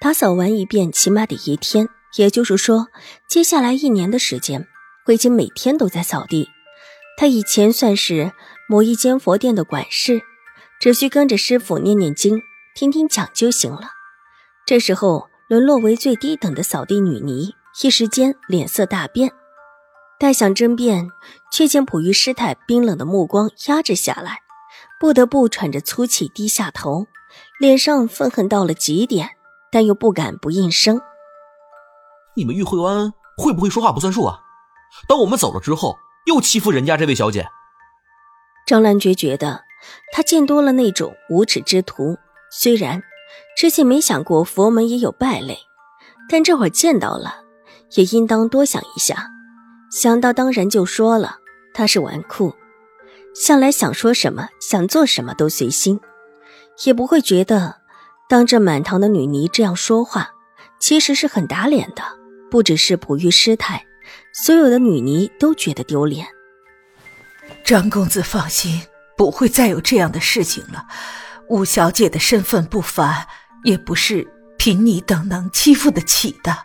打扫完一遍，起码得一天，也就是说，接下来一年的时间，慧清每天都在扫地。他以前算是某一间佛殿的管事，只需跟着师傅念念经、听听讲就行了。这时候，沦落为最低等的扫地女尼，一时间脸色大变。待想争辩，却见普玉师太冰冷的目光压制下来，不得不喘着粗气低下头，脸上愤恨到了极点。但又不敢不应声。你们玉慧湾会不会说话不算数啊？当我们走了之后，又欺负人家这位小姐。张兰觉觉得他见多了那种无耻之徒，虽然之前没想过佛门也有败类，但这会儿见到了，也应当多想一下。想到当然就说了，他是纨绔，向来想说什么想做什么都随心，也不会觉得。当着满堂的女尼这样说话，其实是很打脸的。不只是璞玉师太，所有的女尼都觉得丢脸。张公子放心，不会再有这样的事情了。五小姐的身份不凡，也不是凭你等能欺负得起的。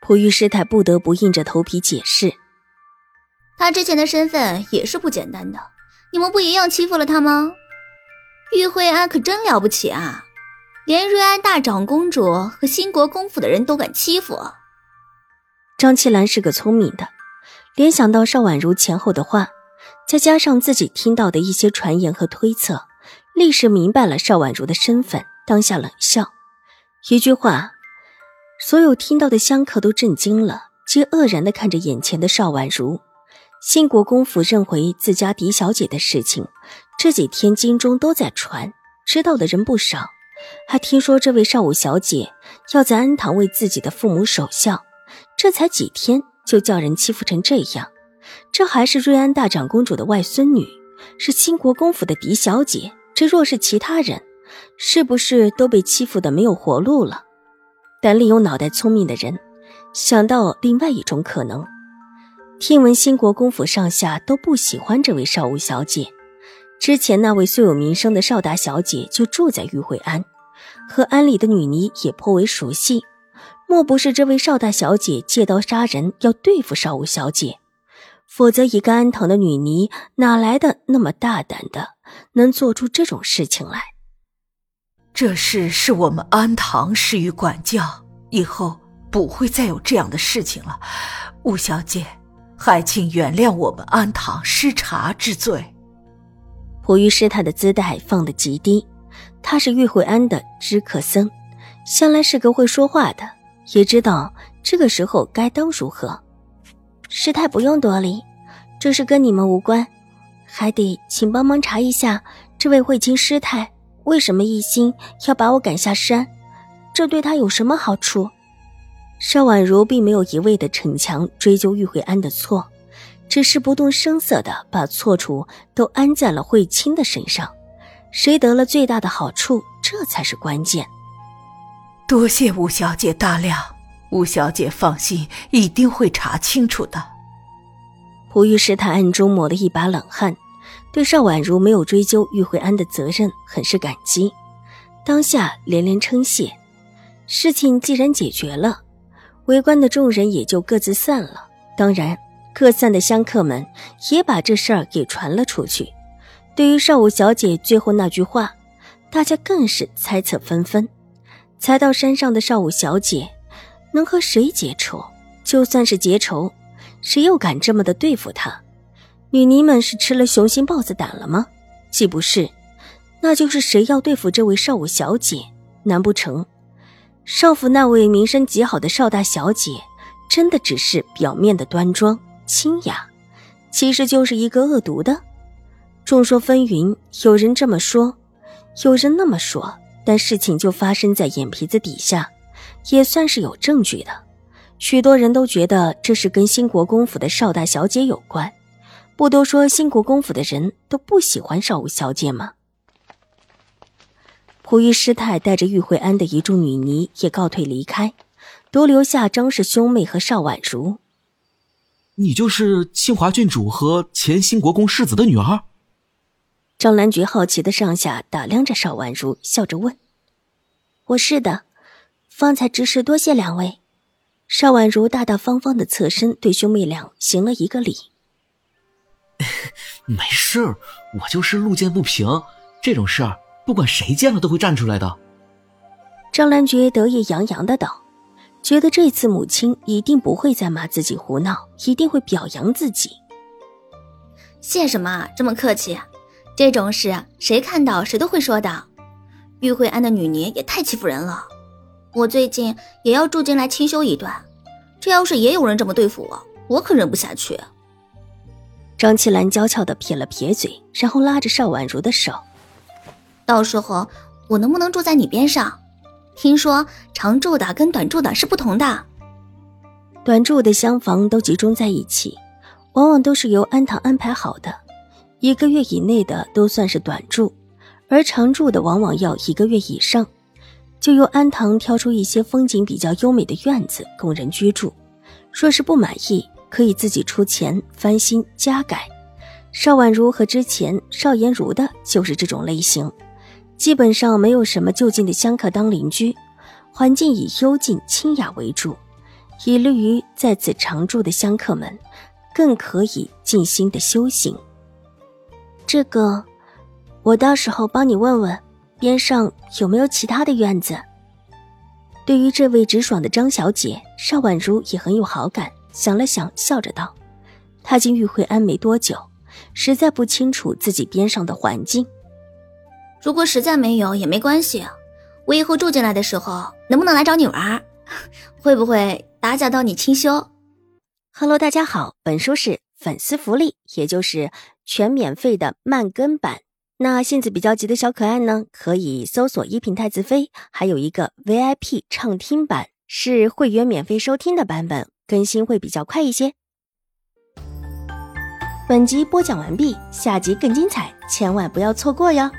璞玉师太不得不硬着头皮解释：“她之前的身份也是不简单的，你们不一样欺负了她吗？玉慧安可真了不起啊！”连瑞安大长公主和兴国公府的人都敢欺负张七兰是个聪明的，联想到邵婉如前后的话，再加上自己听到的一些传言和推测，立时明白了邵婉如的身份，当下冷笑，一句话，所有听到的香客都震惊了，皆愕然的看着眼前的邵婉如。兴国公府认回自家嫡小姐的事情，这几天京中都在传，知道的人不少。还听说这位少武小姐要在安堂为自己的父母守孝，这才几天就叫人欺负成这样。这还是瑞安大长公主的外孙女，是兴国公府的嫡小姐。这若是其他人，是不是都被欺负的没有活路了？但另有脑袋聪明的人想到另外一种可能。听闻兴国公府上下都不喜欢这位少武小姐。之前那位素有名声的邵大小姐就住在玉慧庵，和庵里的女尼也颇为熟悉。莫不是这位邵大小姐借刀杀人，要对付邵五小姐？否则，一个安堂的女尼哪来的那么大胆的，能做出这种事情来？这事是我们安堂施予管教，以后不会再有这样的事情了。吴小姐，还请原谅我们安堂失察之罪。溥仪师太的姿态放得极低，他是玉慧庵的知客僧，向来是个会说话的，也知道这个时候该当如何。师太不用多礼，这事跟你们无关，还得请帮忙查一下这位慧清师太为什么一心要把我赶下山，这对他有什么好处？邵婉如并没有一味的逞强追究玉慧庵的错。只是不动声色的把错处都安在了慧清的身上，谁得了最大的好处，这才是关键。多谢吴小姐大量，吴小姐放心，一定会查清楚的。蒲玉师他暗中抹了一把冷汗，对邵婉如没有追究玉慧安的责任很是感激，当下连连称谢。事情既然解决了，围观的众人也就各自散了。当然。各散的香客们也把这事儿给传了出去。对于少武小姐最后那句话，大家更是猜测纷纷。才到山上的少武小姐能和谁结仇？就算是结仇，谁又敢这么的对付她？女尼们是吃了雄心豹子胆了吗？既不是，那就是谁要对付这位少武小姐？难不成少府那位名声极好的少大小姐，真的只是表面的端庄？清雅，其实就是一个恶毒的。众说纷纭，有人这么说，有人那么说，但事情就发生在眼皮子底下。也算是有证据的。许多人都觉得这是跟兴国公府的邵大小姐有关。不都说兴国公府的人都不喜欢邵武小姐吗？溥仪师太带着玉慧安的一众女尼也告退离开，独留下张氏兄妹和邵婉如。你就是清华郡主和前兴国公世子的女儿？张兰菊好奇的上下打量着邵婉如，笑着问：“我是的，方才之事多谢两位。”邵婉如大大方方的侧身对兄妹俩行了一个礼。没事我就是路见不平，这种事儿不管谁见了都会站出来的。张兰菊得意洋洋的道，觉得这次母亲一定不会再骂自己胡闹，一定会表扬自己。谢什么这么客气？这种事谁看到谁都会说的。玉慧安的女尼也太欺负人了，我最近也要住进来清修一段，这要是也有人这么对付我，我可忍不下去。张七兰娇俏的撇了撇嘴，然后拉着邵婉如的手：“到时候我能不能住在你边上？听说常住的跟短住的是不同的。短住的厢房都集中在一起，往往都是由安堂安排好的，一个月以内的都算是短住，而常住的往往要一个月以上，就由安堂挑出一些风景比较优美的院子供人居住。若是不满意。”可以自己出钱翻新加改，邵婉如和之前邵颜如的就是这种类型，基本上没有什么就近的香客当邻居，环境以幽静清雅为主，以利于在此常住的香客们更可以静心的修行。这个，我到时候帮你问问，边上有没有其他的院子。对于这位直爽的张小姐，邵婉如也很有好感。想了想，笑着道：“她进玉慧安没多久，实在不清楚自己边上的环境。如果实在没有也没关系，我以后住进来的时候，能不能来找你玩？会不会打搅到你清修？”Hello，大家好，本书是粉丝福利，也就是全免费的慢更版。那性子比较急的小可爱呢，可以搜索“一品太子妃”，还有一个 VIP 畅听版，是会员免费收听的版本。更新会比较快一些。本集播讲完毕，下集更精彩，千万不要错过哟。